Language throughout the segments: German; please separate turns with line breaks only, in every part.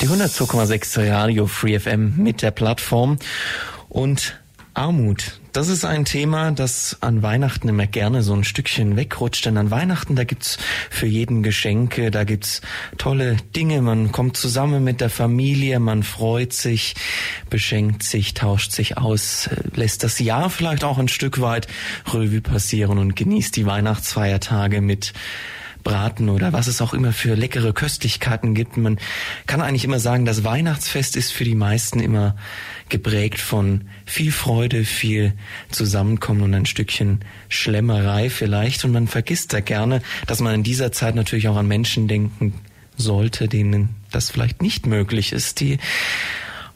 Die 102,6 Radio Free FM mit der Plattform und Armut. Das ist ein Thema, das an Weihnachten immer gerne so ein Stückchen wegrutscht. Denn an Weihnachten, da gibt's für jeden Geschenke, da gibt's tolle Dinge. Man kommt zusammen mit der Familie, man freut sich, beschenkt sich, tauscht sich aus, lässt das Jahr vielleicht auch ein Stück weit Revue passieren und genießt die Weihnachtsfeiertage mit Braten oder was es auch immer für leckere Köstlichkeiten gibt. Man kann eigentlich immer sagen, das Weihnachtsfest ist für die meisten immer geprägt von viel Freude, viel Zusammenkommen und ein Stückchen Schlemmerei vielleicht. Und man vergisst da gerne, dass man in dieser Zeit natürlich auch an Menschen denken sollte, denen das vielleicht nicht möglich ist, die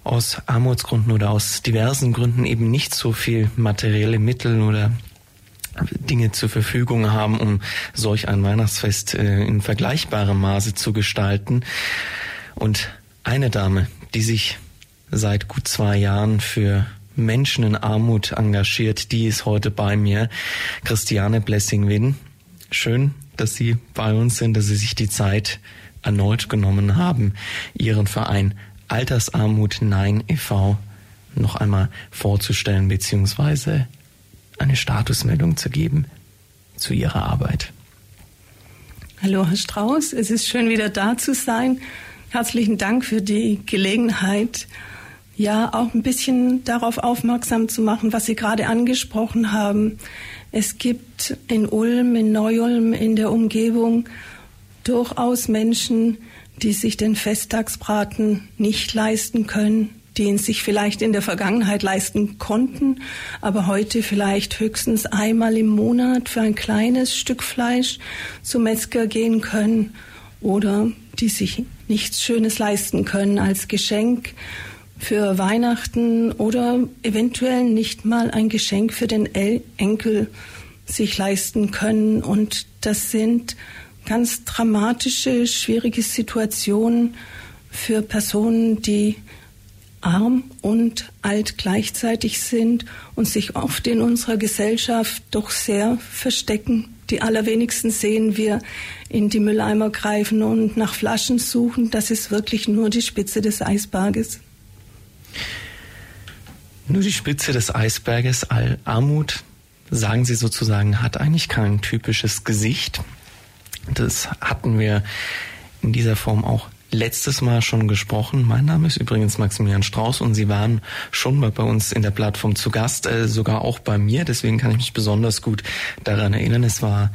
aus Armutsgründen oder aus diversen Gründen eben nicht so viel materielle Mittel oder Dinge zur Verfügung haben, um solch ein Weihnachtsfest äh, in vergleichbarem Maße zu gestalten. Und eine Dame, die sich seit gut zwei Jahren für Menschen in Armut engagiert, die ist heute bei mir, Christiane Blessing-Win. Schön, dass Sie bei uns sind, dass Sie sich die Zeit erneut genommen haben, Ihren Verein Altersarmut Nein e.V. noch einmal vorzustellen beziehungsweise eine Statusmeldung zu geben zu Ihrer Arbeit.
Hallo, Herr Strauß. Es ist schön, wieder da zu sein. Herzlichen Dank für die Gelegenheit, ja, auch ein bisschen darauf aufmerksam zu machen, was Sie gerade angesprochen haben. Es gibt in Ulm, in Neu-Ulm, in der Umgebung durchaus Menschen, die sich den Festtagsbraten nicht leisten können, die ihn sich vielleicht in der Vergangenheit leisten konnten, aber heute vielleicht höchstens einmal im Monat für ein kleines Stück Fleisch zum Metzger gehen können oder die sich nichts Schönes leisten können als Geschenk für Weihnachten oder eventuell nicht mal ein Geschenk für den Enkel sich leisten können. Und das sind ganz dramatische, schwierige Situationen für Personen, die arm und alt gleichzeitig sind und sich oft in unserer Gesellschaft doch sehr verstecken. Die allerwenigsten sehen wir in die Mülleimer greifen und nach Flaschen suchen. Das ist wirklich nur die Spitze des Eisberges.
Nur die Spitze des Eisberges. All Armut, sagen Sie sozusagen, hat eigentlich kein typisches Gesicht. Das hatten wir in dieser Form auch letztes Mal schon gesprochen. Mein Name ist übrigens Maximilian Strauß und Sie waren schon mal bei uns in der Plattform zu Gast, äh, sogar auch bei mir. Deswegen kann ich mich besonders gut daran erinnern. Es war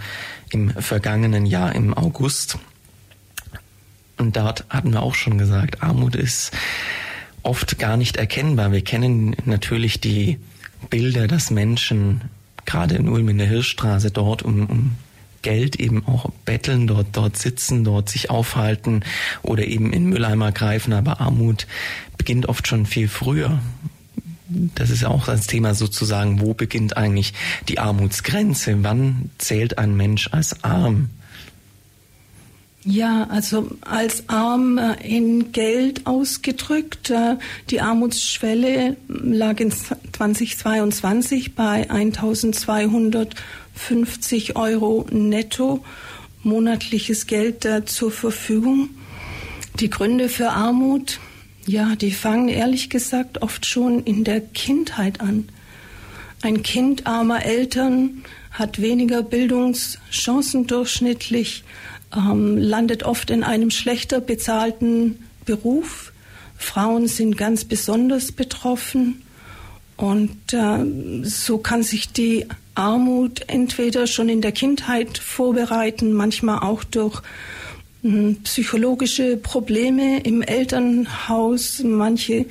im vergangenen Jahr im August. Und dort hatten wir auch schon gesagt, Armut ist oft gar nicht erkennbar. Wir kennen natürlich die Bilder, dass Menschen gerade in Ulm in der Hirschstraße dort um, um Geld eben auch betteln, dort, dort sitzen, dort sich aufhalten oder eben in Mülleimer greifen. Aber Armut beginnt oft schon viel früher. Das ist auch das Thema sozusagen, wo beginnt eigentlich die Armutsgrenze? Wann zählt ein Mensch als arm?
Ja, also als arm äh, in Geld ausgedrückt. Äh, die Armutsschwelle lag in 2022 bei 1200 50 Euro netto monatliches Geld zur Verfügung. Die Gründe für Armut, ja, die fangen ehrlich gesagt oft schon in der Kindheit an. Ein Kind armer Eltern hat weniger Bildungschancen durchschnittlich, ähm, landet oft in einem schlechter bezahlten Beruf. Frauen sind ganz besonders betroffen. Und äh, so kann sich die Armut entweder schon in der Kindheit vorbereiten, manchmal auch durch hm, psychologische Probleme im Elternhaus. Manche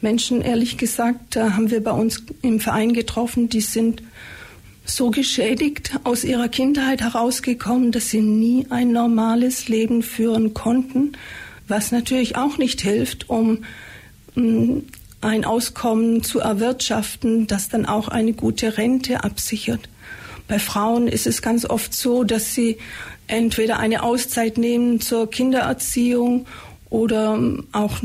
Menschen, ehrlich gesagt, da haben wir bei uns im Verein getroffen, die sind so geschädigt aus ihrer Kindheit herausgekommen, dass sie nie ein normales Leben führen konnten, was natürlich auch nicht hilft, um mm, ein Auskommen zu erwirtschaften, das dann auch eine gute Rente absichert. Bei Frauen ist es ganz oft so, dass sie entweder eine Auszeit nehmen zur Kindererziehung oder auch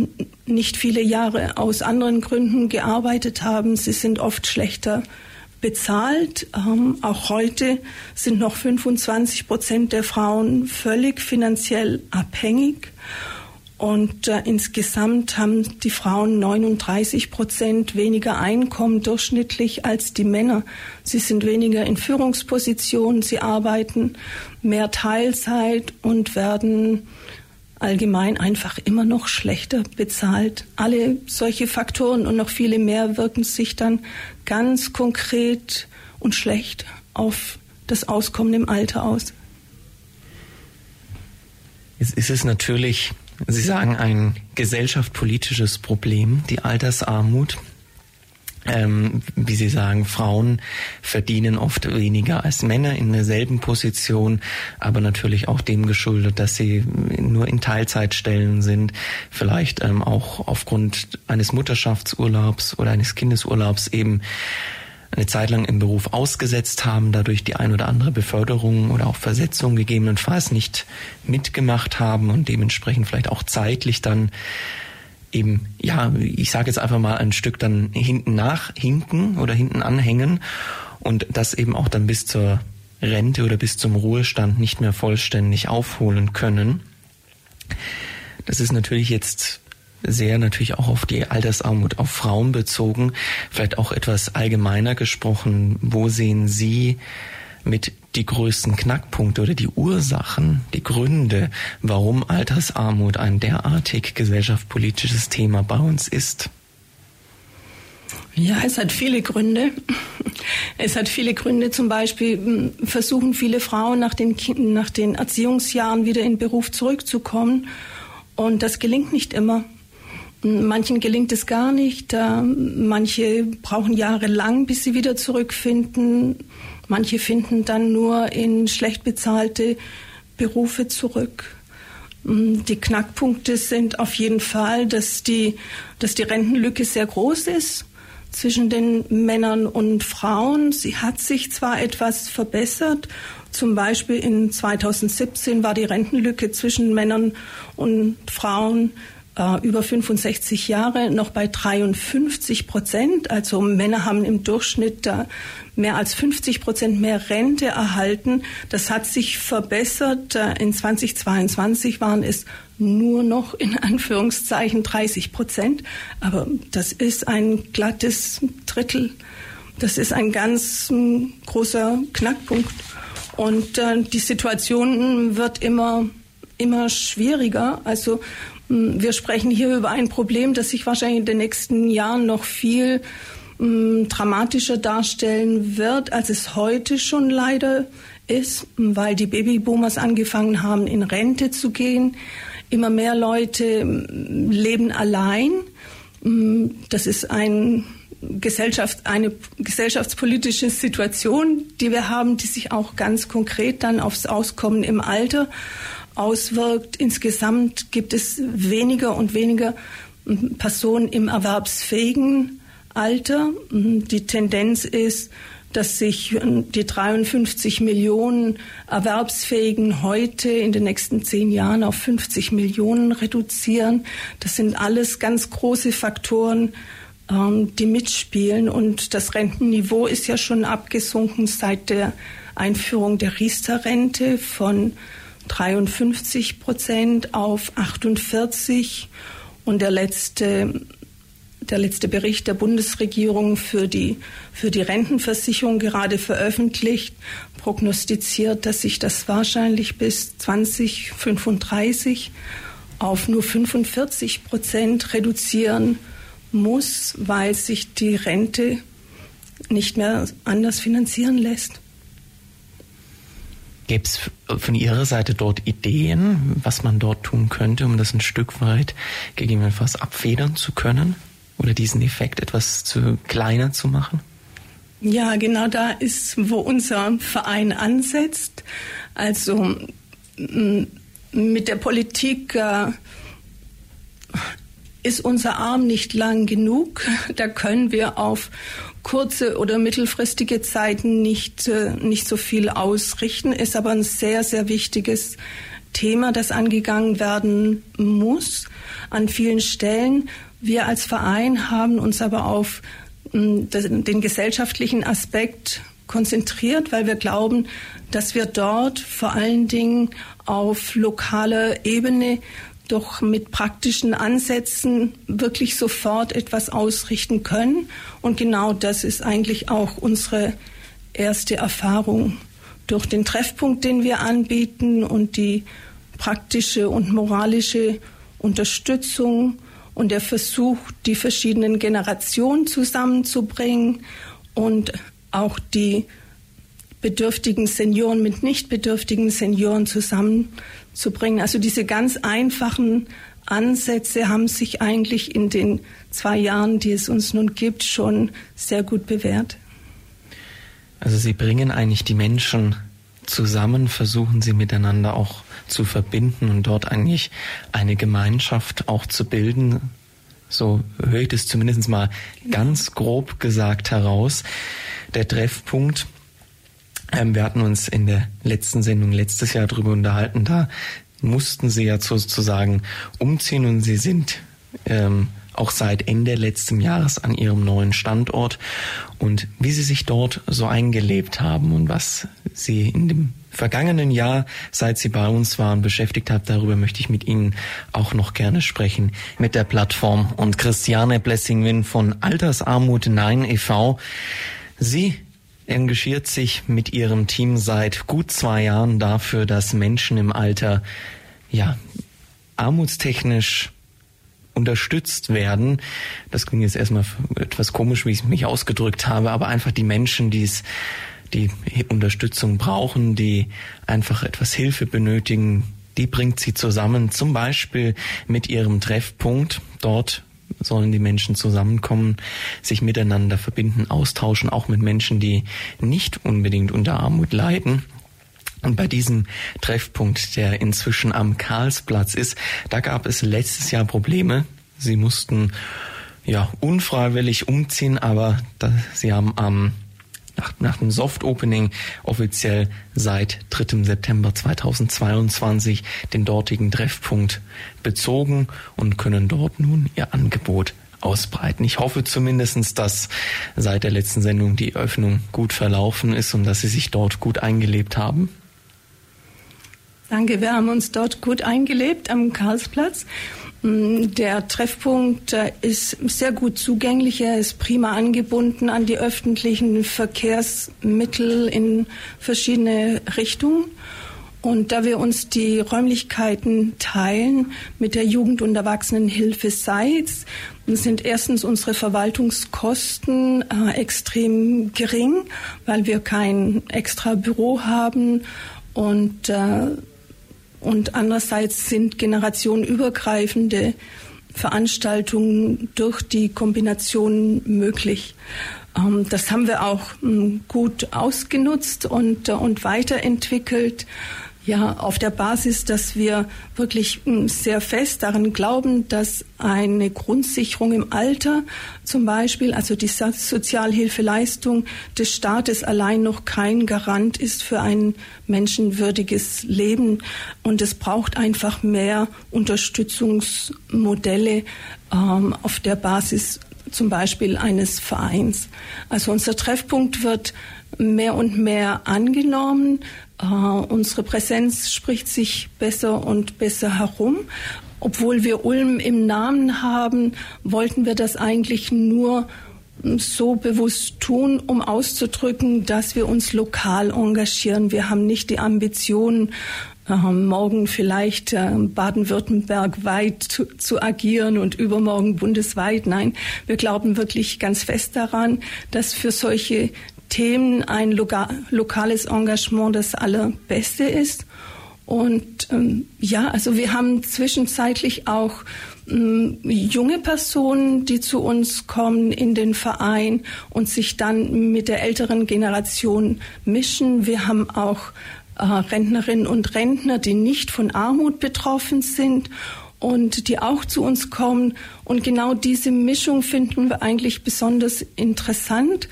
nicht viele Jahre aus anderen Gründen gearbeitet haben. Sie sind oft schlechter bezahlt. Ähm, auch heute sind noch 25 Prozent der Frauen völlig finanziell abhängig. Und äh, insgesamt haben die Frauen 39 Prozent weniger Einkommen durchschnittlich als die Männer. Sie sind weniger in Führungspositionen, sie arbeiten mehr Teilzeit und werden allgemein einfach immer noch schlechter bezahlt. Alle solche Faktoren und noch viele mehr wirken sich dann ganz konkret und schlecht auf das Auskommen im Alter aus.
Jetzt ist es natürlich Sie sagen ein gesellschaftspolitisches Problem, die Altersarmut. Ähm, wie Sie sagen, Frauen verdienen oft weniger als Männer in derselben Position, aber natürlich auch dem geschuldet, dass sie nur in Teilzeitstellen sind, vielleicht ähm, auch aufgrund eines Mutterschaftsurlaubs oder eines Kindesurlaubs eben eine Zeit lang im Beruf ausgesetzt haben, dadurch die ein oder andere Beförderung oder auch Versetzung gegebenenfalls nicht mitgemacht haben und dementsprechend vielleicht auch zeitlich dann eben, ja, ich sage jetzt einfach mal ein Stück dann hinten nachhinken oder hinten anhängen und das eben auch dann bis zur Rente oder bis zum Ruhestand nicht mehr vollständig aufholen können. Das ist natürlich jetzt sehr natürlich auch auf die Altersarmut auf Frauen bezogen, vielleicht auch etwas allgemeiner gesprochen. Wo sehen Sie mit die größten Knackpunkte oder die Ursachen, die Gründe, warum Altersarmut ein derartig gesellschaftspolitisches Thema bei uns ist?
Ja, es hat viele Gründe. Es hat viele Gründe. Zum Beispiel hm, versuchen viele Frauen nach den, nach den Erziehungsjahren wieder in den Beruf zurückzukommen. Und das gelingt nicht immer. Manchen gelingt es gar nicht. Manche brauchen jahrelang, bis sie wieder zurückfinden. Manche finden dann nur in schlecht bezahlte Berufe zurück. Die Knackpunkte sind auf jeden Fall, dass die, dass die Rentenlücke sehr groß ist zwischen den Männern und Frauen. Sie hat sich zwar etwas verbessert. Zum Beispiel in 2017 war die Rentenlücke zwischen Männern und Frauen äh, über 65 Jahre noch bei 53 Prozent. Also Männer haben im Durchschnitt da mehr als 50 Prozent mehr Rente erhalten. Das hat sich verbessert. Äh, in 2022 waren es nur noch in Anführungszeichen 30 Prozent. Aber das ist ein glattes Drittel. Das ist ein ganz äh, großer Knackpunkt. Und äh, die Situation wird immer, immer schwieriger. Also hm, wir sprechen hier über ein Problem, das sich wahrscheinlich in den nächsten Jahren noch viel hm, dramatischer darstellen wird, als es heute schon leider ist, weil die Babyboomers angefangen haben, in Rente zu gehen. Immer mehr Leute hm, leben allein. Das ist ein Gesellschaft, eine gesellschaftspolitische Situation, die wir haben, die sich auch ganz konkret dann aufs Auskommen im Alter auswirkt. Insgesamt gibt es weniger und weniger Personen im erwerbsfähigen Alter. Die Tendenz ist, dass sich die 53 Millionen Erwerbsfähigen heute in den nächsten zehn Jahren auf 50 Millionen reduzieren. Das sind alles ganz große Faktoren, ähm, die mitspielen. Und das Rentenniveau ist ja schon abgesunken seit der Einführung der Riester-Rente von 53 Prozent auf 48 und der letzte der letzte Bericht der Bundesregierung für die, für die Rentenversicherung gerade veröffentlicht, prognostiziert, dass sich das wahrscheinlich bis 2035 auf nur 45 Prozent reduzieren muss, weil sich die Rente nicht mehr anders finanzieren lässt.
Gäbe es von Ihrer Seite dort Ideen, was man dort tun könnte, um das ein Stück weit gegebenenfalls abfedern zu können oder diesen Effekt etwas zu kleiner zu machen?
Ja, genau da ist, wo unser Verein ansetzt. Also mit der Politik äh, ist unser Arm nicht lang genug. Da können wir auf kurze oder mittelfristige Zeiten nicht, äh, nicht so viel ausrichten, ist aber ein sehr, sehr wichtiges Thema, das angegangen werden muss an vielen Stellen. Wir als Verein haben uns aber auf hm, den gesellschaftlichen Aspekt konzentriert, weil wir glauben, dass wir dort vor allen Dingen auf lokaler Ebene doch mit praktischen Ansätzen wirklich sofort etwas ausrichten können. Und genau das ist eigentlich auch unsere erste Erfahrung. Durch den Treffpunkt, den wir anbieten und die praktische und moralische Unterstützung und der Versuch, die verschiedenen Generationen zusammenzubringen und auch die bedürftigen Senioren mit nicht bedürftigen Senioren zusammenzubringen. Also diese ganz einfachen Ansätze haben sich eigentlich in den zwei Jahren, die es uns nun gibt, schon sehr gut bewährt.
Also Sie bringen eigentlich die Menschen zusammen, versuchen sie miteinander auch zu verbinden und dort eigentlich eine Gemeinschaft auch zu bilden. So höre ich das zumindest mal genau. ganz grob gesagt heraus. Der Treffpunkt ähm, wir hatten uns in der letzten Sendung letztes Jahr darüber unterhalten. Da mussten sie ja sozusagen umziehen und sie sind ähm, auch seit Ende letzten Jahres an ihrem neuen Standort und wie sie sich dort so eingelebt haben und was sie in dem vergangenen Jahr, seit sie bei uns waren, beschäftigt hat, darüber möchte ich mit Ihnen auch noch gerne sprechen mit der Plattform und Christiane Blessingwin von Altersarmut Nein e.V. Sie engagiert sich mit ihrem Team seit gut zwei Jahren dafür, dass Menschen im Alter, ja, armutstechnisch unterstützt werden. Das klingt jetzt erstmal etwas komisch, wie ich mich ausgedrückt habe, aber einfach die Menschen, die es, die Unterstützung brauchen, die einfach etwas Hilfe benötigen, die bringt sie zusammen, zum Beispiel mit ihrem Treffpunkt. Dort sollen die Menschen zusammenkommen, sich miteinander verbinden, austauschen, auch mit Menschen, die nicht unbedingt unter Armut leiden. Und bei diesem Treffpunkt, der inzwischen am Karlsplatz ist, da gab es letztes Jahr Probleme. Sie mussten ja unfreiwillig umziehen, aber da, sie haben am nach, nach dem Soft Opening offiziell seit 3. September 2022 den dortigen Treffpunkt bezogen und können dort nun ihr Angebot ausbreiten. Ich hoffe zumindestens, dass seit der letzten Sendung die Öffnung gut verlaufen ist und dass Sie sich dort gut eingelebt haben.
Danke, wir haben uns dort gut eingelebt am Karlsplatz. Mm, der Treffpunkt ist sehr gut zugänglich. Er ist prima angebunden an die öffentlichen Verkehrsmittel in verschiedene Richtungen. Und da wir uns die Räumlichkeiten teilen mit der Jugend- und Erwachsenenhilfe Seitz, sind erstens unsere Verwaltungskosten äh, extrem gering, weil wir kein extra Büro haben und äh, und andererseits sind generationenübergreifende Veranstaltungen durch die Kombination möglich. Ähm, das haben wir auch ähm, gut ausgenutzt und, äh, und weiterentwickelt. Ja, auf der Basis, dass wir wirklich hm, sehr fest daran glauben, dass eine Grundsicherung im Alter zum Beispiel, also die Sozialhilfeleistung des Staates allein noch kein Garant ist für ein menschenwürdiges Leben. Und es braucht einfach mehr Unterstützungsmodelle ähm, auf der Basis zum Beispiel eines Vereins. Also unser Treffpunkt wird mehr und mehr angenommen. Uh, unsere Präsenz spricht sich besser und besser herum. Obwohl wir Ulm im Namen haben, wollten wir das eigentlich nur so bewusst tun, um auszudrücken, dass wir uns lokal engagieren. Wir haben nicht die Ambition, äh, morgen vielleicht äh, Baden-Württemberg weit zu, agieren und übermorgen bundesweit. Nein, wir glauben wirklich ganz fest daran, dass für solche Themen ein loka lokales Engagement das Allerbeste ist. Und ähm, ja, also wir haben zwischenzeitlich auch ähm, junge Personen, die zu uns kommen in den Verein und sich dann mit der älteren Generation mischen. Wir haben auch äh, Rentnerinnen und Rentner, die nicht von Armut betroffen sind und die auch zu uns kommen. Und genau diese Mischung finden wir eigentlich besonders interessant,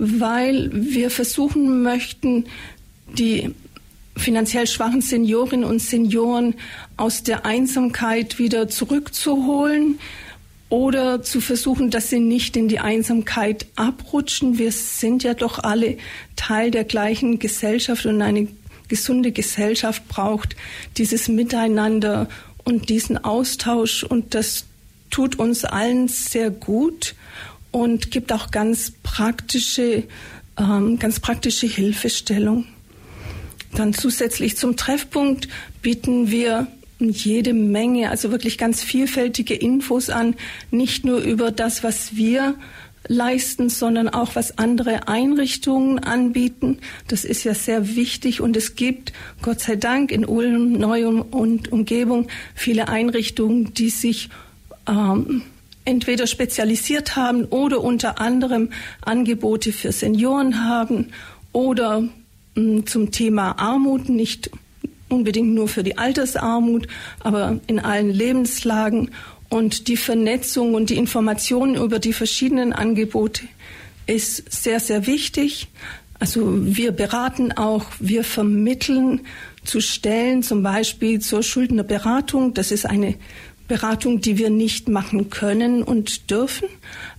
weil wir versuchen möchten, die finanziell schwachen Seniorinnen und Senioren aus der Einsamkeit wieder zurückzuholen oder zu versuchen, dass sie nicht in die Einsamkeit abrutschen. Wir sind ja doch alle Teil der gleichen Gesellschaft und eine gesunde Gesellschaft braucht dieses Miteinander und diesen Austausch und das tut uns allen sehr gut und gibt auch ganz praktische, ähm, ganz praktische Hilfestellung. Dann zusätzlich zum Treffpunkt bieten wir jede Menge, also wirklich ganz vielfältige Infos an, nicht nur über das, was wir leisten, sondern auch was andere Einrichtungen anbieten. Das ist ja sehr wichtig und es gibt, Gott sei Dank, in Ulm, Neum und Umgebung viele Einrichtungen, die sich ähm, entweder spezialisiert haben oder unter anderem Angebote für Senioren haben oder zum Thema Armut, nicht unbedingt nur für die Altersarmut, aber in allen Lebenslagen. Und die Vernetzung und die Informationen über die verschiedenen Angebote ist sehr, sehr wichtig. Also wir beraten auch, wir vermitteln zu Stellen, zum Beispiel zur Schuldnerberatung. Das ist eine Beratung, die wir nicht machen können und dürfen.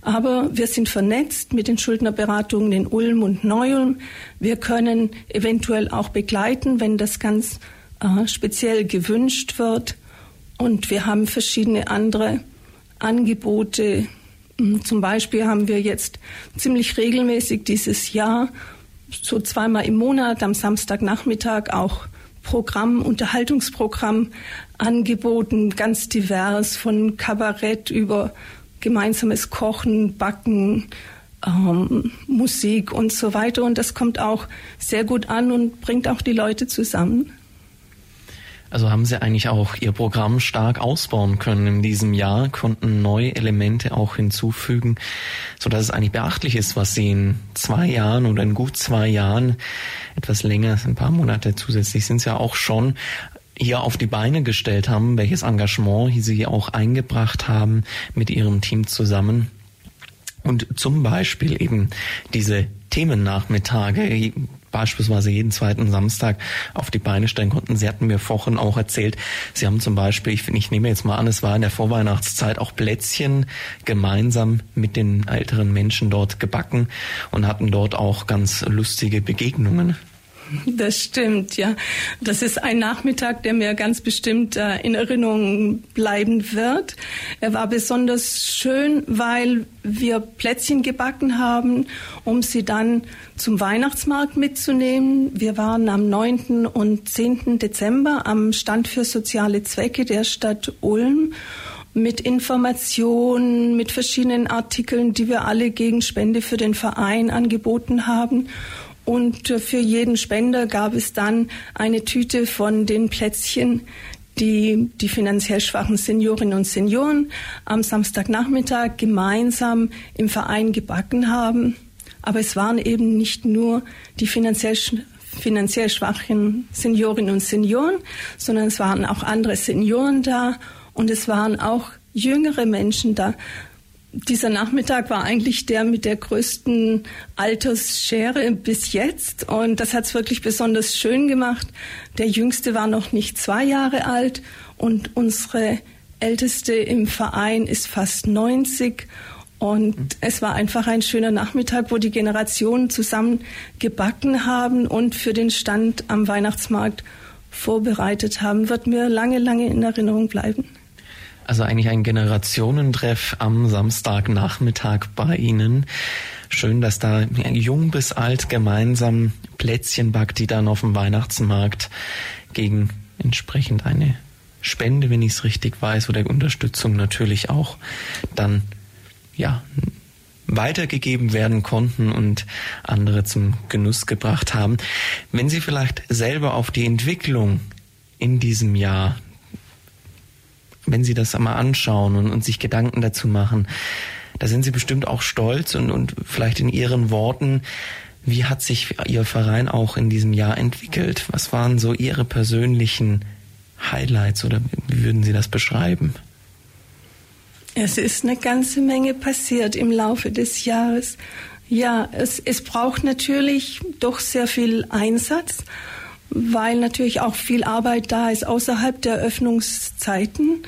Aber wir sind vernetzt mit den Schuldnerberatungen in Ulm und Neu-Ulm. Wir können eventuell auch begleiten, wenn das ganz äh, speziell gewünscht wird. Und wir haben verschiedene andere Angebote. Hm, zum Beispiel haben wir jetzt ziemlich regelmäßig dieses Jahr, so zweimal im Monat am Samstagnachmittag auch Programm, Unterhaltungsprogramm angeboten, ganz divers, von Kabarett über gemeinsames Kochen, Backen, ähm, Musik und so weiter. Und das kommt auch sehr gut an und bringt auch die Leute zusammen.
Also haben Sie eigentlich auch Ihr Programm stark ausbauen können in diesem Jahr, konnten neue Elemente auch hinzufügen, so dass es eigentlich beachtlich ist, was Sie in zwei Jahren oder in gut zwei Jahren, etwas länger, ein paar Monate zusätzlich sind es ja auch schon, hier auf die Beine gestellt haben, welches Engagement Sie auch eingebracht haben mit Ihrem Team zusammen. Und zum Beispiel eben diese Themennachmittage, beispielsweise jeden zweiten Samstag auf die Beine stellen konnten. Sie hatten mir vorhin auch erzählt, Sie haben zum Beispiel, ich, ich nehme jetzt mal an, es war in der Vorweihnachtszeit auch Plätzchen gemeinsam mit den älteren Menschen dort gebacken und hatten dort auch ganz lustige Begegnungen.
Das stimmt, ja. Das ist ein Nachmittag, der mir ganz bestimmt äh, in Erinnerung bleiben wird. Er war besonders schön, weil wir Plätzchen gebacken haben, um sie dann zum Weihnachtsmarkt mitzunehmen. Wir waren am 9. und 10. Dezember am Stand für soziale Zwecke der Stadt Ulm mit Informationen, mit verschiedenen Artikeln, die wir alle gegen Spende für den Verein angeboten haben. Und äh, für jeden Spender gab es dann eine Tüte von den Plätzchen, die die finanziell schwachen Seniorinnen und Senioren am Samstagnachmittag gemeinsam im Verein gebacken haben. Aber es waren eben nicht nur die finanziell, finanziell schwachen Seniorinnen und Senioren, sondern es waren auch andere Senioren da und es waren auch jüngere Menschen da, dieser Nachmittag war eigentlich der mit der größten Altersschere bis jetzt. Und das hat es wirklich besonders schön gemacht. Der Jüngste war noch nicht zwei Jahre alt und unsere Älteste im Verein ist fast 90. Und es war einfach ein schöner Nachmittag, wo die Generationen zusammen gebacken haben und für den Stand am Weihnachtsmarkt vorbereitet haben. Wird mir lange, lange in Erinnerung bleiben.
Also eigentlich ein Generationentreff am Samstagnachmittag bei Ihnen. Schön, dass da jung bis alt gemeinsam Plätzchen backt, die dann auf dem Weihnachtsmarkt gegen entsprechend eine Spende, wenn ich es richtig weiß, oder Unterstützung natürlich auch dann ja weitergegeben werden konnten und andere zum Genuss gebracht haben. Wenn Sie vielleicht selber auf die Entwicklung in diesem Jahr, wenn Sie das einmal anschauen und, und sich Gedanken dazu machen, da sind Sie bestimmt auch stolz und, und vielleicht in Ihren Worten, wie hat sich Ihr Verein auch in diesem Jahr entwickelt? Was waren so Ihre persönlichen Highlights oder wie würden Sie das beschreiben?
Es ist eine ganze Menge passiert im Laufe des Jahres. Ja, es, es braucht natürlich doch sehr viel Einsatz, weil natürlich auch viel Arbeit da ist außerhalb der Öffnungszeiten.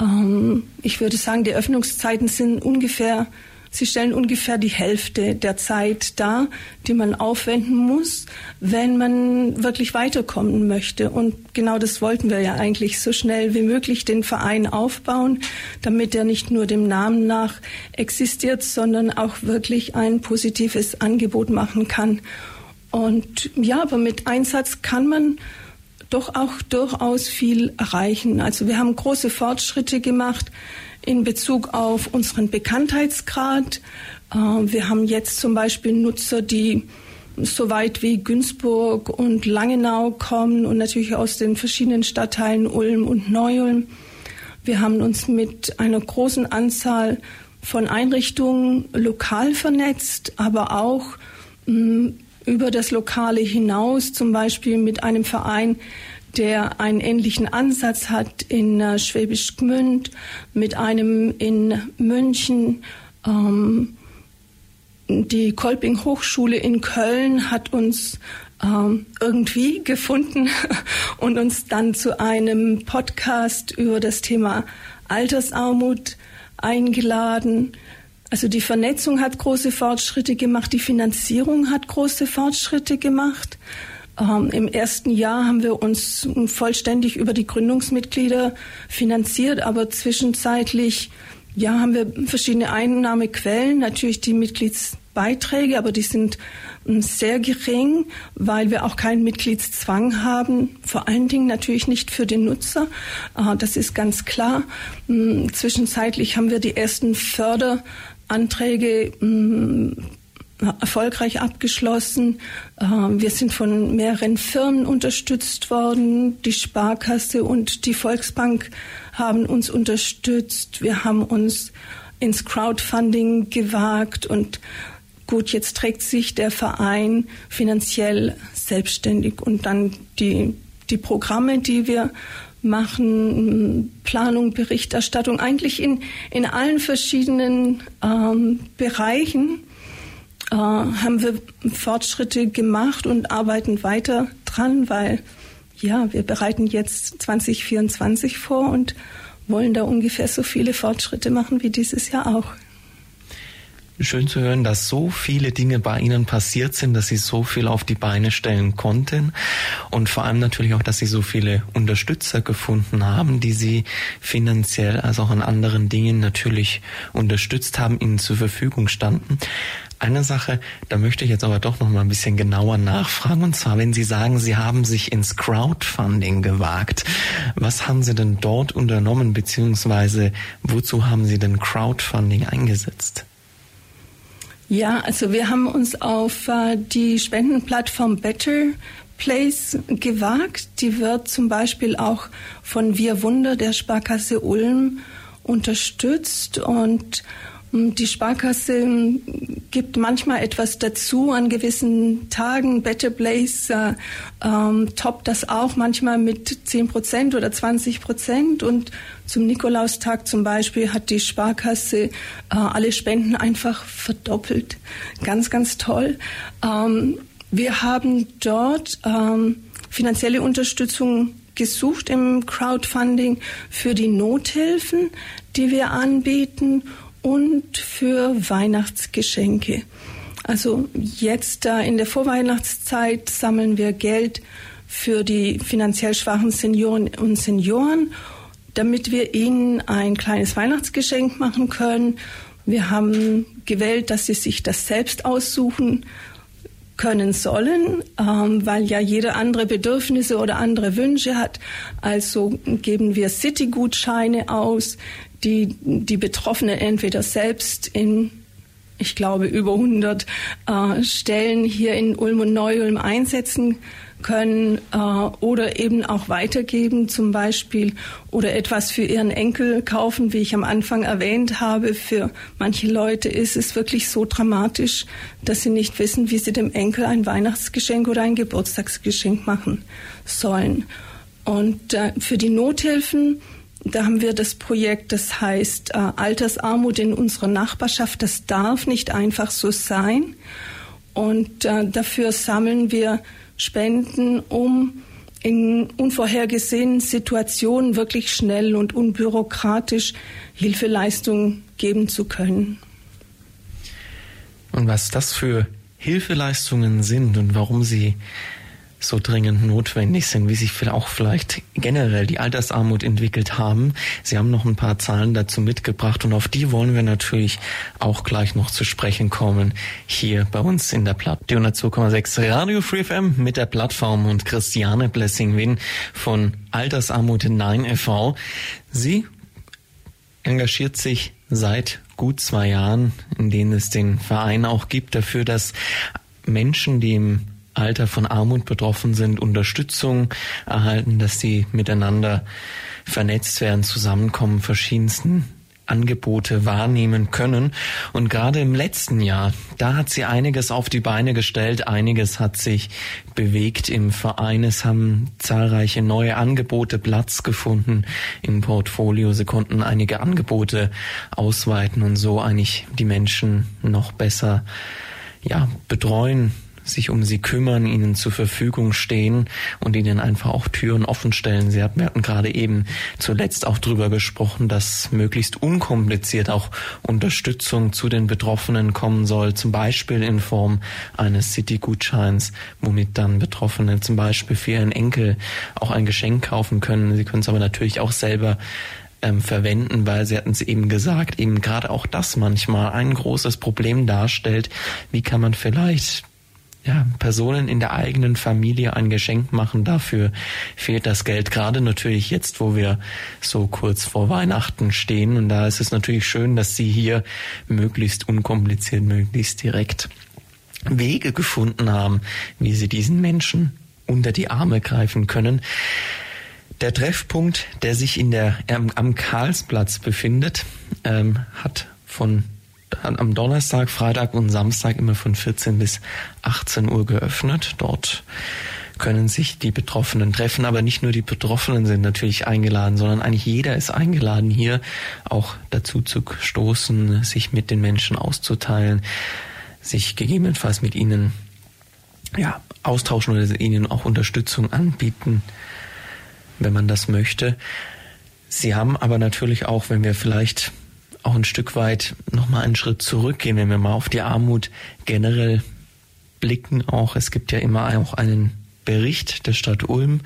Ähm, ich würde sagen, die Öffnungszeiten sind ungefähr Sie stellen ungefähr die Hälfte der Zeit dar, die man aufwenden muss, wenn man wirklich weiterkommen möchte. Und genau das wollten wir ja eigentlich so schnell wie möglich den Verein aufbauen, damit er nicht nur dem Namen nach existiert, sondern auch wirklich ein positives Angebot machen kann. Und ja, aber mit Einsatz kann man doch auch durchaus viel erreichen. Also wir haben große Fortschritte gemacht in Bezug auf unseren Bekanntheitsgrad. Äh, wir haben jetzt zum Beispiel Nutzer, die so weit wie Günzburg und Langenau kommen und natürlich aus den verschiedenen Stadtteilen Ulm und Neu-Ulm. Wir haben uns mit einer großen Anzahl von Einrichtungen lokal vernetzt, aber auch mm, über das Lokale hinaus, zum Beispiel mit einem Verein, der einen ähnlichen Ansatz hat in äh, Schwäbisch Gmünd, mit einem in München. Ähm, die Kolping Hochschule in Köln hat uns ähm, irgendwie gefunden und uns dann zu einem Podcast über das Thema Altersarmut eingeladen. Also die Vernetzung hat große Fortschritte gemacht, die Finanzierung hat große Fortschritte gemacht. Ähm, Im ersten Jahr haben wir uns vollständig über die Gründungsmitglieder finanziert, aber zwischenzeitlich ja, haben wir verschiedene Einnahmequellen, natürlich die Mitgliedsbeiträge, aber die sind ähm, sehr gering, weil wir auch keinen Mitgliedszwang haben, vor allen Dingen natürlich nicht für den Nutzer. Äh, das ist ganz klar. Ähm, zwischenzeitlich haben wir die ersten Förderanträge ähm, erfolgreich abgeschlossen. Ähm, wir sind von mehreren Firmen unterstützt worden. Die Sparkasse und die Volksbank haben uns unterstützt. Wir haben uns ins Crowdfunding gewagt und gut, jetzt trägt sich der Verein finanziell selbstständig und dann die, die Programme, die wir machen, Planung, Berichterstattung, eigentlich in, in allen verschiedenen ähm, Bereichen äh, haben wir Fortschritte gemacht und arbeiten weiter dran, weil ja, wir bereiten jetzt 2024 vor und wollen da ungefähr so viele Fortschritte machen wie dieses Jahr auch.
Schön zu hören, dass so viele Dinge bei Ihnen passiert sind, dass Sie so viel auf die Beine stellen konnten und vor allem natürlich auch, dass Sie so viele Unterstützer gefunden haben, die Sie finanziell als auch in anderen Dingen natürlich unterstützt haben, Ihnen zur Verfügung standen. Eine Sache, da möchte ich jetzt aber doch noch mal ein bisschen genauer nachfragen. Und zwar, wenn Sie sagen, Sie haben sich ins Crowdfunding gewagt. Was haben Sie denn dort unternommen, beziehungsweise wozu haben Sie denn Crowdfunding eingesetzt?
Ja, also wir haben uns auf äh, die Spendenplattform Better Place gewagt. Die wird zum Beispiel auch von Wir Wunder der Sparkasse Ulm unterstützt und die Sparkasse gibt manchmal etwas dazu an gewissen Tagen. Better Place äh, ähm, toppt das auch manchmal mit 10 Prozent oder 20 Prozent. Und zum Nikolaustag zum Beispiel hat die Sparkasse äh, alle Spenden einfach verdoppelt. Ganz, ganz toll. Ähm, wir haben dort ähm, finanzielle Unterstützung gesucht im Crowdfunding für die Nothilfen, die wir anbieten und für Weihnachtsgeschenke. Also jetzt da in der Vorweihnachtszeit sammeln wir Geld für die finanziell schwachen Senioren und Senioren, damit wir ihnen ein kleines Weihnachtsgeschenk machen können. Wir haben gewählt, dass sie sich das selbst aussuchen können sollen, ähm, weil ja jeder andere Bedürfnisse oder andere Wünsche hat. Also geben wir City-Gutscheine aus, die die Betroffenen entweder selbst in ich glaube, über 100 äh, Stellen hier in Ulm und Neu-Ulm einsetzen können äh, oder eben auch weitergeben zum Beispiel oder etwas für ihren Enkel kaufen, wie ich am Anfang erwähnt habe. Für manche Leute ist es wirklich so dramatisch, dass sie nicht wissen, wie sie dem Enkel ein Weihnachtsgeschenk oder ein Geburtstagsgeschenk machen sollen. Und äh, für die Nothilfen da haben wir das Projekt, das heißt äh, Altersarmut in unserer Nachbarschaft. Das darf nicht einfach so sein. Und äh, dafür sammeln wir Spenden, um in unvorhergesehenen Situationen wirklich schnell und unbürokratisch Hilfeleistungen geben zu können.
Und was das für Hilfeleistungen sind und warum sie so dringend notwendig sind, wie sich auch vielleicht generell die Altersarmut entwickelt haben. Sie haben noch ein paar Zahlen dazu mitgebracht und auf die wollen wir natürlich auch gleich noch zu sprechen kommen hier bei uns in der Platt. Die 102,6 Radio Free FM mit der Plattform und Christiane Blessing-Win von Altersarmut 9 e.V. Sie engagiert sich seit gut zwei Jahren, in denen es den Verein auch gibt, dafür, dass Menschen, die im Alter von Armut betroffen sind, Unterstützung erhalten, dass sie miteinander vernetzt werden, zusammenkommen, verschiedensten Angebote wahrnehmen können. Und gerade im letzten Jahr, da hat sie einiges auf die Beine gestellt, einiges hat sich bewegt im Verein. Es haben zahlreiche neue Angebote Platz gefunden im Portfolio. Sie konnten einige Angebote ausweiten und so eigentlich die Menschen noch besser ja, betreuen, sich um sie kümmern, ihnen zur Verfügung stehen und ihnen einfach auch Türen offen stellen. Sie hatten, gerade eben zuletzt auch drüber gesprochen, dass möglichst unkompliziert auch Unterstützung zu den Betroffenen kommen soll, zum Beispiel in Form eines City-Gutscheins, womit dann Betroffene zum Beispiel für ihren Enkel auch ein Geschenk kaufen können. Sie können es aber natürlich auch selber ähm, verwenden, weil sie hatten es eben gesagt, eben gerade auch das manchmal ein großes Problem darstellt. Wie kann man vielleicht ja, Personen in der eigenen Familie ein Geschenk machen. Dafür fehlt das Geld. Gerade natürlich jetzt, wo wir so kurz vor Weihnachten stehen. Und da ist es natürlich schön, dass Sie hier möglichst unkompliziert, möglichst direkt Wege gefunden haben, wie Sie diesen Menschen unter die Arme greifen können. Der Treffpunkt, der sich in der, ähm, am Karlsplatz befindet, ähm, hat von am Donnerstag, Freitag und Samstag immer von 14 bis 18 Uhr geöffnet. Dort können sich die Betroffenen treffen, aber nicht nur die Betroffenen sind natürlich eingeladen, sondern eigentlich jeder ist eingeladen, hier auch dazu zu stoßen, sich mit den Menschen auszuteilen, sich gegebenenfalls mit ihnen ja, austauschen oder ihnen auch Unterstützung anbieten, wenn man das möchte. Sie haben aber natürlich auch, wenn wir vielleicht auch ein Stück weit nochmal einen Schritt zurückgehen, wenn wir mal auf die Armut generell blicken. Auch es gibt ja immer auch einen Bericht der Stadt Ulm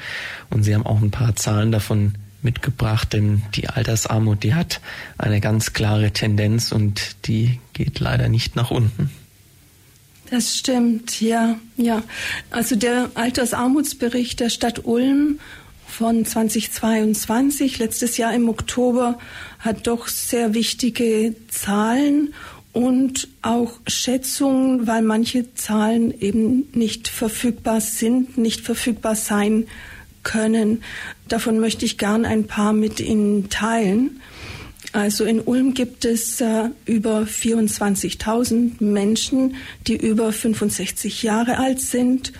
und Sie haben auch ein paar Zahlen davon mitgebracht, denn die Altersarmut, die hat eine ganz klare Tendenz und die geht leider nicht nach unten.
Das stimmt, ja, ja. Also der Altersarmutsbericht der Stadt Ulm von 2022, letztes Jahr im Oktober, hat doch sehr wichtige Zahlen und auch Schätzungen, weil manche Zahlen eben nicht verfügbar sind, nicht verfügbar sein können. Davon möchte ich gern ein paar mit Ihnen teilen. Also in Ulm gibt es äh, über 24.000 Menschen, die über 65 Jahre alt sind.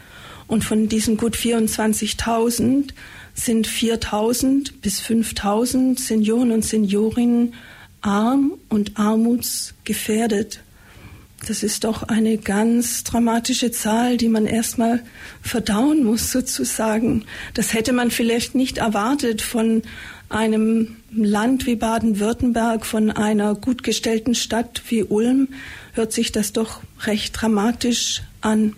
Und von diesen gut 24.000 sind 4000 bis 5000 Senioren und Seniorinnen arm und armutsgefährdet. Das ist doch eine ganz dramatische Zahl, die man erstmal verdauen muss, sozusagen. Das hätte man vielleicht nicht erwartet von einem Land wie Baden-Württemberg, von einer gut gestellten Stadt wie Ulm, hört sich das doch recht dramatisch an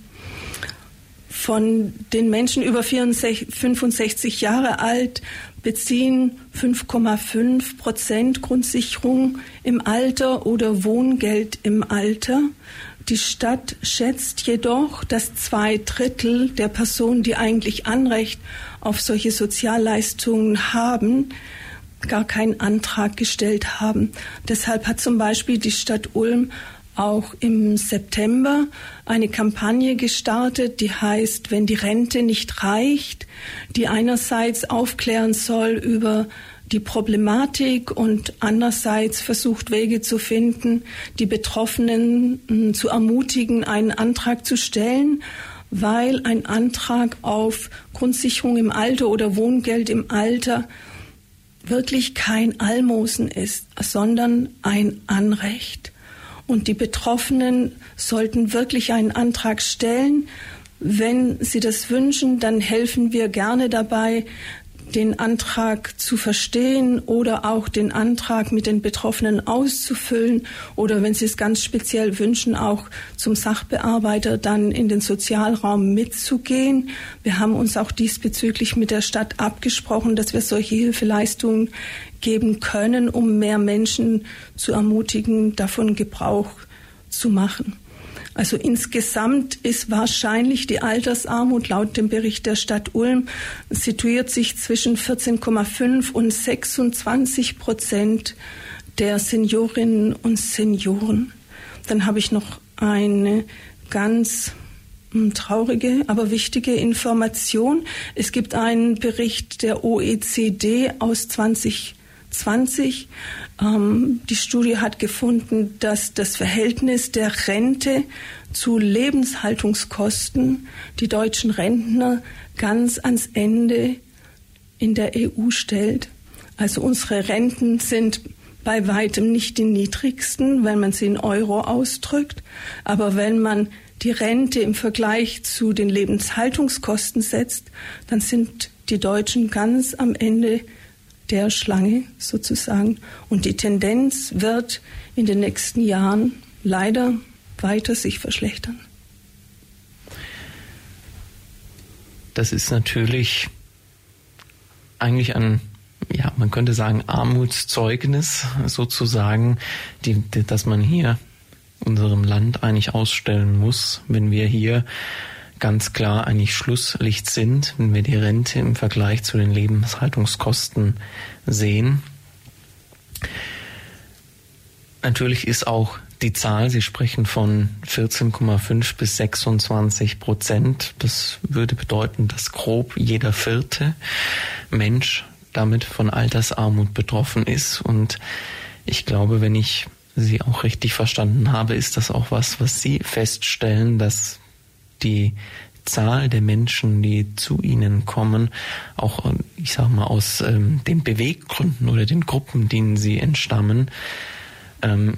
von den Menschen über 64, 65 Jahre alt beziehen 5,5 Prozent Grundsicherung im Alter oder Wohngeld im Alter. Die Stadt schätzt jedoch, dass zwei Drittel der Personen, die eigentlich Anrecht auf solche Sozialleistungen haben, gar keinen Antrag gestellt haben. Deshalb hat zum Beispiel die Stadt Ulm auch im September eine Kampagne gestartet, die heißt, wenn die Rente nicht reicht, die einerseits aufklären soll über die Problematik und andererseits versucht Wege zu finden, die Betroffenen hm, zu ermutigen, einen Antrag zu stellen, weil ein Antrag auf Grundsicherung im Alter oder Wohngeld im Alter wirklich kein Almosen ist, sondern ein Anrecht. Und die Betroffenen sollten wirklich einen Antrag stellen. Wenn sie das wünschen, dann helfen wir gerne dabei, den Antrag zu verstehen oder auch den Antrag mit den Betroffenen auszufüllen oder wenn Sie es ganz speziell wünschen, auch zum Sachbearbeiter dann in den Sozialraum mitzugehen. Wir haben uns auch diesbezüglich mit der Stadt abgesprochen, dass wir solche Hilfeleistungen geben können, um mehr Menschen zu ermutigen, davon Gebrauch zu machen. Also insgesamt ist wahrscheinlich die Altersarmut laut dem Bericht der Stadt Ulm situiert sich zwischen 14,5 und 26 Prozent der Seniorinnen und Senioren. Dann habe ich noch eine ganz hm, traurige, aber wichtige Information. Es gibt einen Bericht der OECD aus 2020 ähm, die Studie hat gefunden, dass das Verhältnis der Rente zu Lebenshaltungskosten die deutschen Rentner ganz ans Ende in der EU stellt. Also unsere Renten sind bei weitem nicht die niedrigsten, wenn man sie in Euro ausdrückt. Aber wenn man die Rente im Vergleich zu den Lebenshaltungskosten setzt, dann sind die Deutschen ganz am Ende der Schlange sozusagen. Und die Tendenz wird in den nächsten Jahren leider weiter sich verschlechtern.
Das ist natürlich eigentlich ein, ja, man könnte sagen, Armutszeugnis sozusagen, die, die, das man hier unserem Land eigentlich ausstellen muss, wenn wir hier ganz klar eigentlich Schlusslicht sind, wenn wir die Rente im Vergleich zu den Lebenshaltungskosten sehen. Natürlich ist auch die Zahl, Sie sprechen von 14,5 bis 26 Prozent. Das würde bedeuten, dass grob jeder vierte Mensch damit von Altersarmut betroffen ist. Und ich glaube, wenn ich Sie auch richtig verstanden habe, ist das auch was, was Sie feststellen, dass die Zahl der Menschen, die zu ihnen kommen, auch, ähm, ich sag mal, aus ähm, den Beweggründen oder den Gruppen, denen sie entstammen, ähm,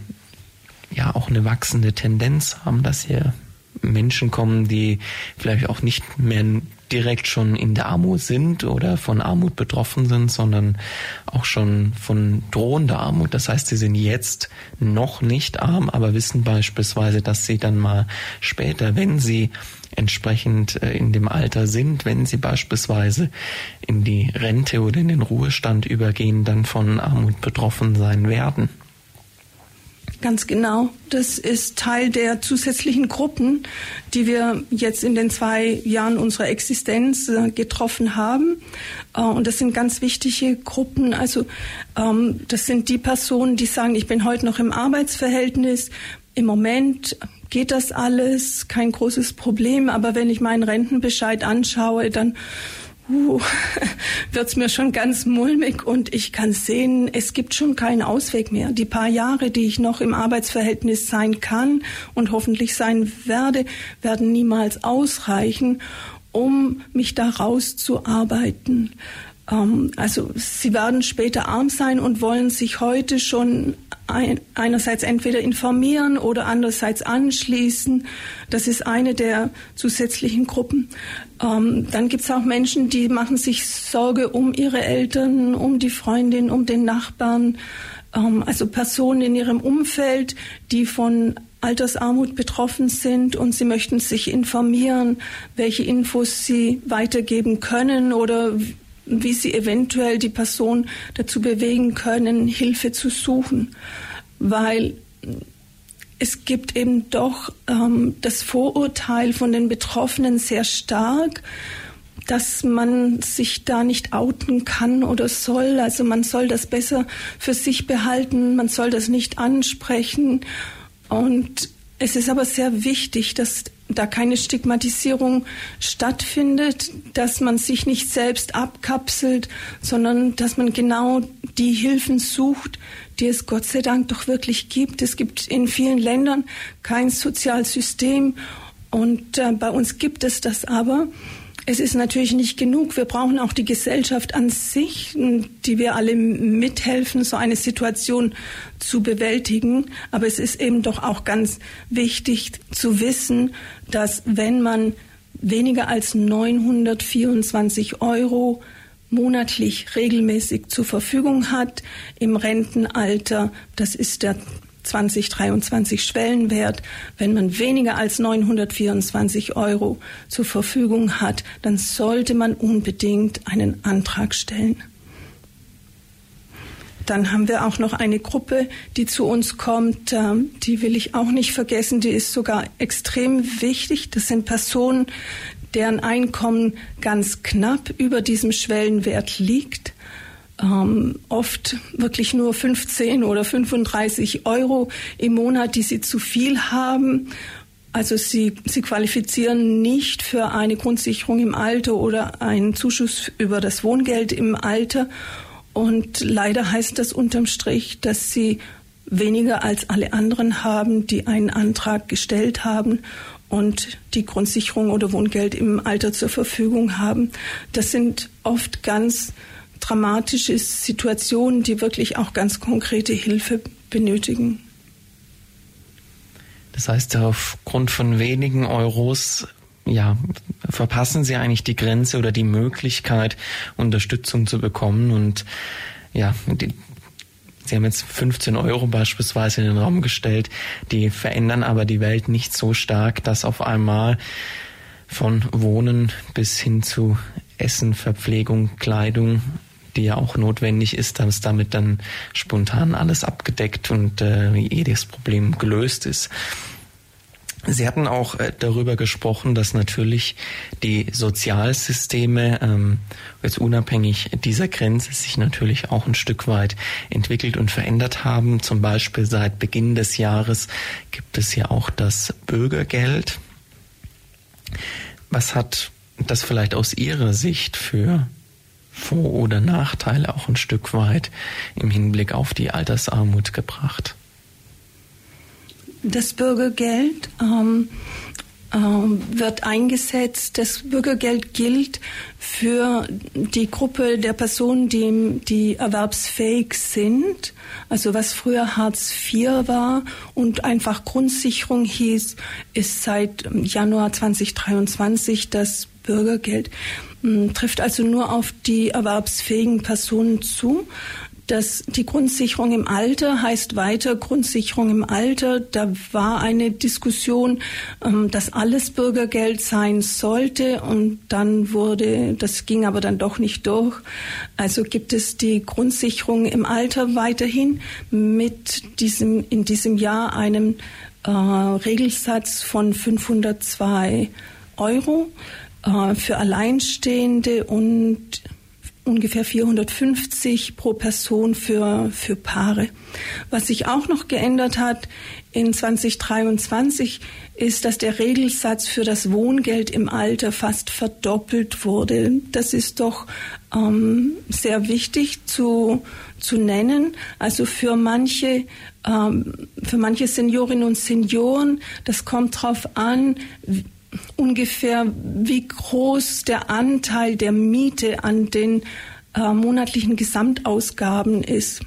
ja auch eine wachsende Tendenz haben, dass hier Menschen kommen, die vielleicht auch nicht mehr direkt schon in der Armut sind oder von Armut betroffen sind, sondern auch schon von drohender Armut. Das heißt, sie sind jetzt noch nicht arm, aber wissen beispielsweise, dass sie dann mal später, wenn sie entsprechend äh, in dem Alter sind, wenn sie beispielsweise in die Rente oder in den Ruhestand übergehen, dann von Armut betroffen sein werden.
Ganz genau. Das ist Teil der zusätzlichen Gruppen, die wir jetzt in den zwei Jahren unserer Existenz äh, getroffen haben. Äh, und das sind ganz wichtige Gruppen. Also ähm, das sind die Personen, die sagen, ich bin heute noch im Arbeitsverhältnis. Im Moment geht das alles, kein großes Problem. Aber wenn ich meinen Rentenbescheid anschaue, dann uh, wird's mir schon ganz mulmig und ich kann sehen, es gibt schon keinen Ausweg mehr. Die paar Jahre, die ich noch im Arbeitsverhältnis sein kann und hoffentlich sein werde, werden niemals ausreichen, um mich da rauszuarbeiten. Ähm, also sie werden später arm sein und wollen sich heute schon einerseits entweder informieren oder andererseits anschließen. Das ist eine der zusätzlichen Gruppen. Ähm, dann gibt es auch Menschen, die machen sich Sorge um ihre Eltern, um die Freundin, um den Nachbarn. Ähm, also Personen in ihrem Umfeld, die von Altersarmut betroffen sind und sie möchten sich informieren, welche Infos sie weitergeben können oder wie sie eventuell die Person dazu bewegen können, Hilfe zu suchen. Weil es gibt eben doch ähm, das Vorurteil von den Betroffenen sehr stark, dass man sich da nicht outen kann oder soll. Also man soll das besser für sich behalten, man soll das nicht ansprechen. Und Es ist aber sehr wichtig, dass da keine Stigmatisierung stattfindet, dass man sich nicht selbst abkapselt, sondern dass man genau die Hilfen sucht, die es Gott sei Dank doch wirklich gibt. Es gibt in vielen Ländern kein Sozialsystem und äh, bei uns gibt es das aber. Es ist natürlich nicht genug. Wir brauchen auch die Gesellschaft an sich, die wir alle mithelfen, so eine Situation zu bewältigen. Aber es ist eben doch auch ganz wichtig zu wissen, dass wenn man weniger als 924 Euro monatlich regelmäßig zur Verfügung hat im Rentenalter, das ist der 2023 Schwellenwert. Wenn man weniger als 924 Euro zur Verfügung hat, dann sollte man unbedingt einen Antrag stellen. Dann haben wir auch noch eine Gruppe, die zu uns kommt, ähm, die will ich auch nicht vergessen, die ist sogar extrem wichtig. Das sind Personen, deren Einkommen ganz knapp über diesem Schwellenwert liegt ähm, oft wirklich nur 15 oder 35 Euro im Monat, die sie zu viel haben. Also sie, sie qualifizieren nicht für eine Grundsicherung im Alter oder einen Zuschuss über das Wohngeld im Alter. Und leider heißt das unterm Strich, dass sie weniger als alle anderen haben, die einen Antrag gestellt haben und die Grundsicherung oder Wohngeld im Alter zur Verfügung haben. Das sind oft ganz dramatische Situationen, die wirklich auch ganz konkrete Hilfe benötigen.
Das heißt, aufgrund von wenigen Euros ja, verpassen Sie eigentlich die Grenze oder die Möglichkeit, Unterstützung zu bekommen. Und ja, die, Sie haben jetzt 15 Euro beispielsweise in den Raum gestellt, die verändern aber die Welt nicht so stark, dass auf einmal von Wohnen bis hin zu Essen, Verpflegung, Kleidung die ja auch notwendig ist, dass damit dann spontan alles abgedeckt und äh, jedes Problem gelöst ist. Sie hatten auch äh, darüber gesprochen, dass natürlich die Sozialsysteme ähm, jetzt unabhängig dieser Grenze sich natürlich auch ein Stück weit entwickelt und verändert haben. Zum Beispiel seit Beginn des Jahres gibt es ja auch das Bürgergeld. Was hat das vielleicht aus Ihrer Sicht für vor- oder Nachteile auch ein Stück weit im Hinblick auf die Altersarmut gebracht?
Das Bürgergeld ähm, ähm, wird eingesetzt. Das Bürgergeld gilt für die Gruppe der Personen, die, die erwerbsfähig sind. Also was früher Hartz IV war und einfach Grundsicherung hieß, ist seit Januar 2023 das Bürgergeld. Hm, trifft also nur auf die erwerbsfähigen Personen zu. Das, die Grundsicherung im Alter heißt weiter Grundsicherung im Alter. Da war eine Diskussion, ähm, dass alles Bürgergeld sein sollte und dann wurde, das ging aber dann doch nicht durch. Also gibt es die Grundsicherung im Alter weiterhin mit diesem, in diesem Jahr einem äh, Regelsatz von 502 Euro. Äh, für Alleinstehende und ungefähr 450 pro Person für, für Paare. Was sich auch noch geändert hat in 2023 ist, dass der Regelsatz für das Wohngeld im Alter fast verdoppelt wurde. Das ist doch ähm, sehr wichtig zu, zu nennen. Also für manche, ähm, für manche Seniorinnen und Senioren, das kommt darauf an, ungefähr, wie groß der Anteil der Miete an den äh, monatlichen Gesamtausgaben ist.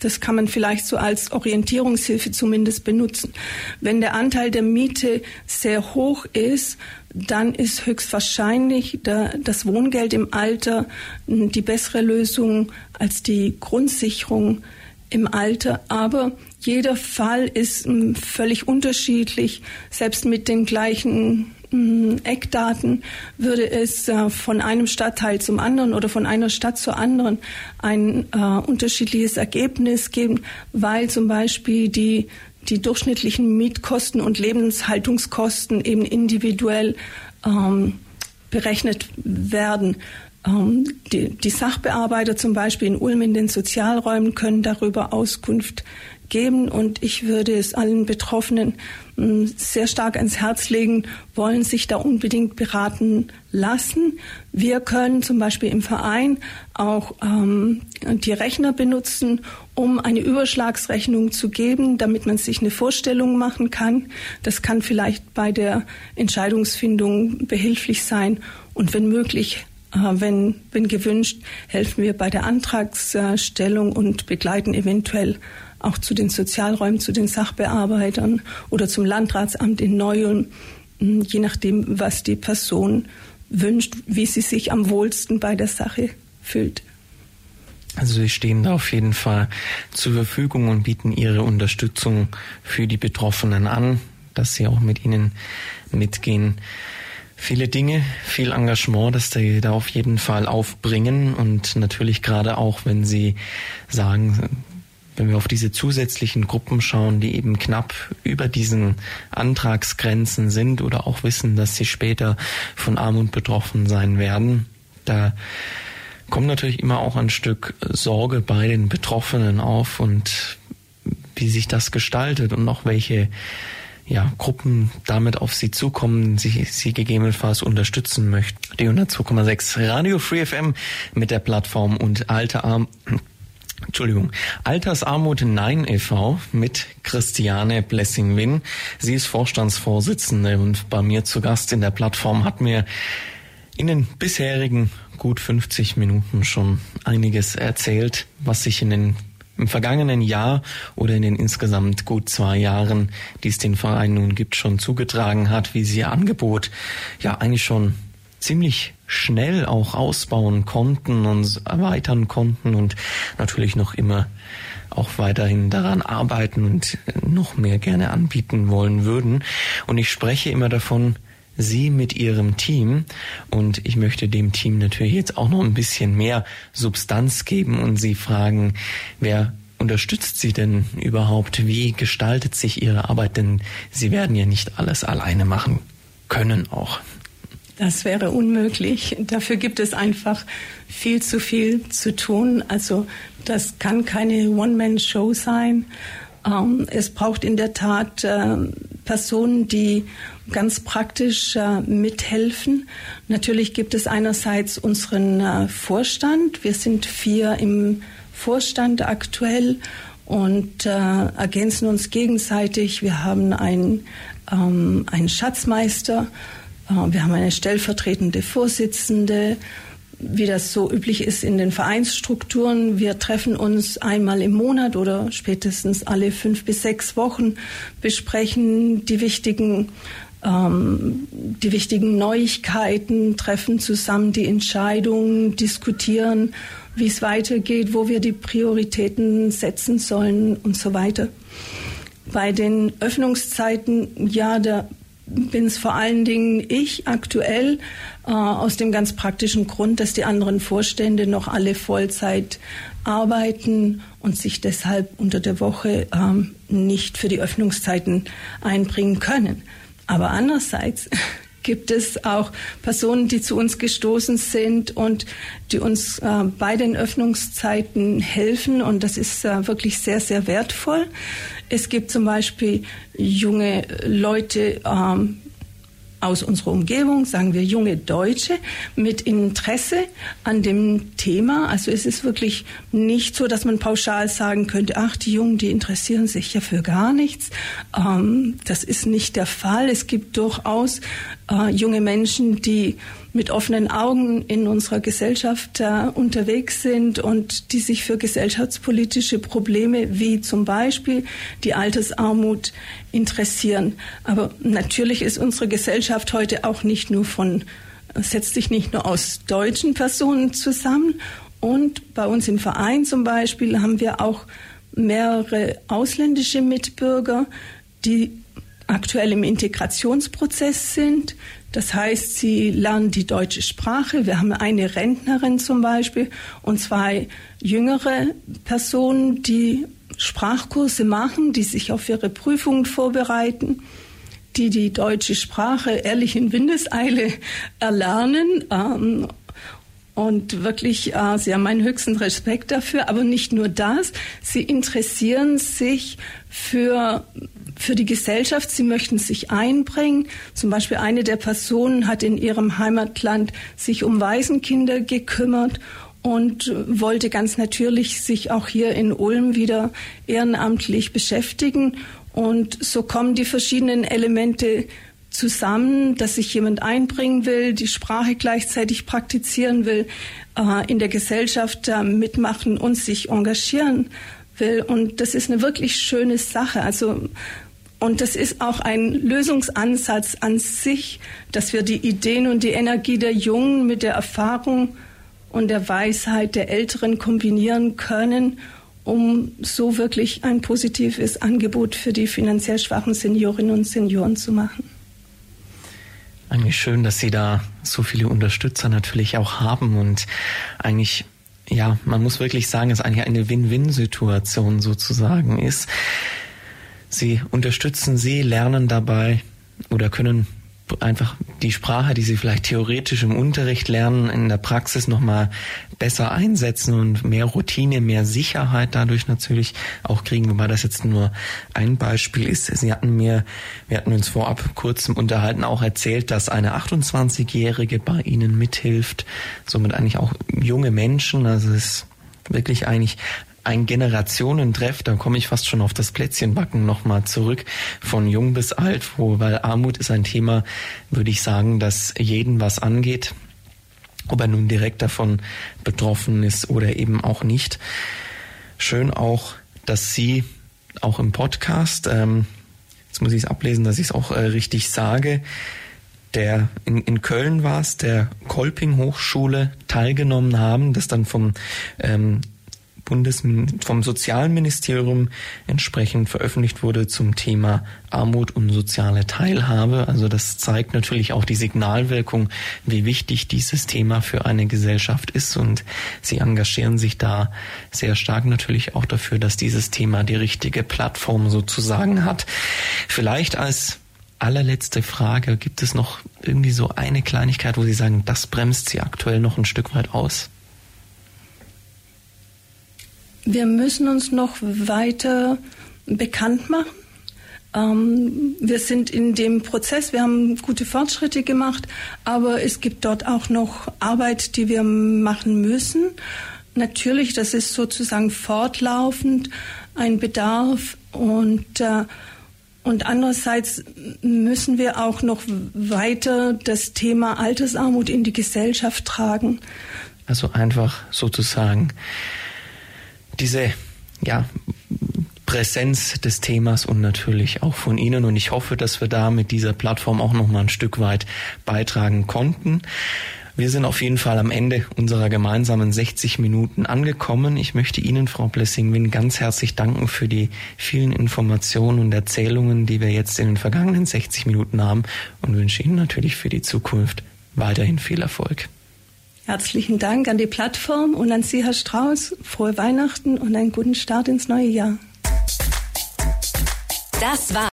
Das kann man vielleicht so als Orientierungshilfe zumindest benutzen. Wenn der Anteil der Miete sehr hoch ist, dann ist höchstwahrscheinlich der, das Wohngeld im Alter die bessere Lösung als die Grundsicherung im Alter. Aber jeder Fall ist hm, völlig unterschiedlich. Selbst mit den gleichen Eckdaten würde es äh, von einem Stadtteil zum anderen oder von einer Stadt zur anderen ein äh, unterschiedliches Ergebnis geben, weil zum Beispiel die, die durchschnittlichen Mietkosten und Lebenshaltungskosten eben individuell ähm, berechnet werden. Ähm, die, die Sachbearbeiter zum Beispiel in Ulm in den Sozialräumen können darüber Auskunft geben und ich würde es allen Betroffenen hm, sehr stark ans Herz legen, wollen sich da unbedingt beraten lassen. Wir können zum Beispiel im Verein auch ähm, die Rechner benutzen, um eine Überschlagsrechnung zu geben, damit man sich eine Vorstellung machen kann. Das kann vielleicht bei der Entscheidungsfindung behilflich sein und wenn möglich äh, wenn, wenn gewünscht, helfen wir bei der Antragsstellung und begleiten eventuell auch zu den Sozialräumen, zu den Sachbearbeitern oder zum Landratsamt in Neulm, hm, je nachdem, was die Person wünscht, wie sie sich am wohlsten bei der Sache fühlt.
Also Sie stehen da auf jeden Fall zur Verfügung und bieten Ihre Unterstützung für die Betroffenen an, dass Sie auch mit ihnen mitgehen. Viele Dinge, viel Engagement, das Sie da auf jeden Fall aufbringen und natürlich gerade auch, wenn Sie sagen, wenn wir auf diese zusätzlichen Gruppen schauen, die eben knapp über diesen Antragsgrenzen sind oder auch wissen, dass sie später von Armut betroffen sein werden, da kommt natürlich immer auch ein Stück Sorge bei den Betroffenen auf und wie sich das gestaltet und auch welche ja, Gruppen damit auf sie zukommen, sie, sie gegebenenfalls unterstützen möchten. Die 102,6 Radio Free FM mit der Plattform und Alte Arm Entschuldigung, Altersarmut Nein e.V. mit Christiane Blessing-Win. Sie ist Vorstandsvorsitzende und bei mir zu Gast in der Plattform hat mir in den bisherigen gut 50 Minuten schon einiges erzählt, was sich in den im vergangenen Jahr oder in den insgesamt gut zwei Jahren, die es den Verein nun gibt, schon zugetragen hat, wie sie ihr Angebot ja eigentlich schon ziemlich schnell auch ausbauen konnten und erweitern konnten und natürlich noch immer auch weiterhin daran arbeiten und noch mehr gerne anbieten wollen würden. Und ich spreche immer davon, Sie mit Ihrem Team und ich möchte dem Team natürlich jetzt auch noch ein bisschen mehr Substanz geben und Sie fragen, wer unterstützt Sie denn überhaupt? Wie gestaltet sich Ihre Arbeit? Denn Sie werden ja nicht alles alleine machen können auch.
Das wäre unmöglich. Dafür gibt es einfach viel zu viel zu tun. Also das kann keine One-Man-Show sein. Ähm, es braucht in der Tat äh, Personen, die ganz praktisch äh, mithelfen. Natürlich gibt es einerseits unseren äh, Vorstand. Wir sind vier im Vorstand aktuell und ergänzen uns gegenseitig. Wir haben einen, ähm, einen Schatzmeister äh, wir haben eine stellvertretende Vorsitzende, wie das so üblich ist in den Vereinsstrukturen. Wir treffen uns einmal im Monat oder spätestens alle fünf bis sechs Wochen, besprechen die wichtigen, ähm, die wichtigen Neuigkeiten, treffen zusammen die Entscheidungen, diskutieren, wie es weitergeht, wo wir die Prioritäten setzen sollen und so weiter. Bei den Öffnungszeiten, ja, da bin es vor allen Dingen ich aktuell äh, aus dem ganz praktischen Grund, dass die anderen Vorstände noch alle Vollzeit arbeiten und sich deshalb unter der Woche ähm, nicht für die Öffnungszeiten einbringen können. Aber andererseits gibt es auch Personen, die zu uns gestoßen sind und die uns äh, bei den Öffnungszeiten helfen. Und das ist äh, wirklich sehr, sehr wertvoll. Es gibt zum Beispiel junge Leute, ähm, aus unserer Umgebung, sagen wir junge Deutsche, mit Interesse an dem Thema. Also es ist wirklich nicht so, dass man pauschal sagen könnte, ach, die Jungen, die interessieren sich ja für gar nichts. Ähm, das ist nicht der Fall. Es gibt durchaus äh, junge Menschen, die mit offenen Augen in unserer Gesellschaft äh, unterwegs sind und die sich für gesellschaftspolitische Probleme wie zum Beispiel die Altersarmut interessieren. Aber natürlich ist unsere Gesellschaft heute auch nicht nur von, setzt sich nicht nur aus deutschen Personen zusammen. Und bei uns im Verein zum Beispiel haben wir auch mehrere ausländische Mitbürger, die aktuell im Integrationsprozess sind, das heißt, sie lernen die deutsche Sprache. Wir haben eine Rentnerin zum Beispiel und zwei jüngere Personen, die Sprachkurse machen, die sich auf ihre Prüfungen vorbereiten, die die deutsche Sprache ehrlich in Windeseile erlernen. Ähm, Und wirklich, äh, Sie haben meinen höchsten Respekt dafür. Aber nicht nur das, Sie interessieren sich für, für die Gesellschaft. Sie möchten sich einbringen. Zum Beispiel eine der Personen hat in ihrem Heimatland sich um Waisenkinder gekümmert und wollte ganz natürlich sich auch hier in Ulm wieder ehrenamtlich beschäftigen. Und so kommen die verschiedenen Elemente zusammen, dass sich jemand einbringen will, die Sprache gleichzeitig praktizieren will, äh, in der Gesellschaft mitmachen und sich engagieren will. Und das ist eine wirklich schöne Sache. Also und das ist auch ein Lösungsansatz an sich, dass wir die Ideen und die Energie der Jungen mit der Erfahrung und der Weisheit der Älteren kombinieren können, um so wirklich ein positives Angebot für die finanziell schwachen Seniorinnen und Senioren zu machen.
Eigentlich schön, dass Sie da so viele Unterstützer natürlich auch haben und eigentlich ja, man muss wirklich sagen, es eigentlich eine Win-Win-Situation sozusagen ist. Sie unterstützen Sie, lernen dabei oder können einfach die Sprache, die sie vielleicht theoretisch im Unterricht lernen, in der Praxis nochmal besser einsetzen und mehr Routine, mehr Sicherheit dadurch natürlich auch kriegen, wobei das jetzt nur ein Beispiel ist. Sie hatten mir, wir hatten uns vorab kurz im Unterhalten auch erzählt, dass eine 28-Jährige bei Ihnen mithilft, somit eigentlich auch junge Menschen, also es ist wirklich eigentlich ein Generationentreff, da komme ich fast schon auf das Plätzchenbacken nochmal zurück, von jung bis alt, wo, weil Armut ist ein Thema, würde ich sagen, das jeden was angeht, ob er nun direkt davon betroffen ist oder eben auch nicht. Schön auch, dass Sie auch im Podcast, ähm, jetzt muss ich es ablesen, dass ich es auch äh, richtig sage, der in, in Köln war es, der Kolping Hochschule teilgenommen haben, das dann vom ähm, Bundes vom Sozialministerium entsprechend veröffentlicht wurde zum Thema Armut und soziale Teilhabe. Also das zeigt natürlich auch die Signalwirkung, wie wichtig dieses Thema für eine Gesellschaft ist und sie engagieren sich da sehr stark natürlich auch dafür, dass dieses Thema die richtige Plattform sozusagen hat. Vielleicht als allerletzte Frage, gibt es noch irgendwie so eine Kleinigkeit, wo Sie sagen, das bremst Sie aktuell noch ein Stück weit aus?
Wir müssen uns noch weiter bekannt machen. Ähm, wir sind in dem Prozess, wir haben gute Fortschritte gemacht, aber es gibt dort auch noch Arbeit, die wir machen müssen. Natürlich, das ist sozusagen fortlaufend ein Bedarf und äh, und andererseits müssen wir auch noch weiter das Thema Altersarmut in die Gesellschaft tragen.
Also einfach sozusagen diese ja, Präsenz des Themas und natürlich auch von Ihnen. Und ich hoffe, dass wir da mit dieser Plattform auch noch mal ein Stück weit beitragen konnten. Wir sind auf jeden Fall am Ende unserer gemeinsamen 60 Minuten angekommen. Ich möchte Ihnen, Frau Blessing-Win, ganz herzlich danken für die vielen Informationen und Erzählungen, die wir jetzt in den vergangenen 60 Minuten haben und wünsche Ihnen natürlich für die Zukunft weiterhin viel Erfolg.
Herzlichen Dank an die Plattform und an Sie, Herr Strauß. Frohe Weihnachten und einen guten Start ins neue Jahr.
Das war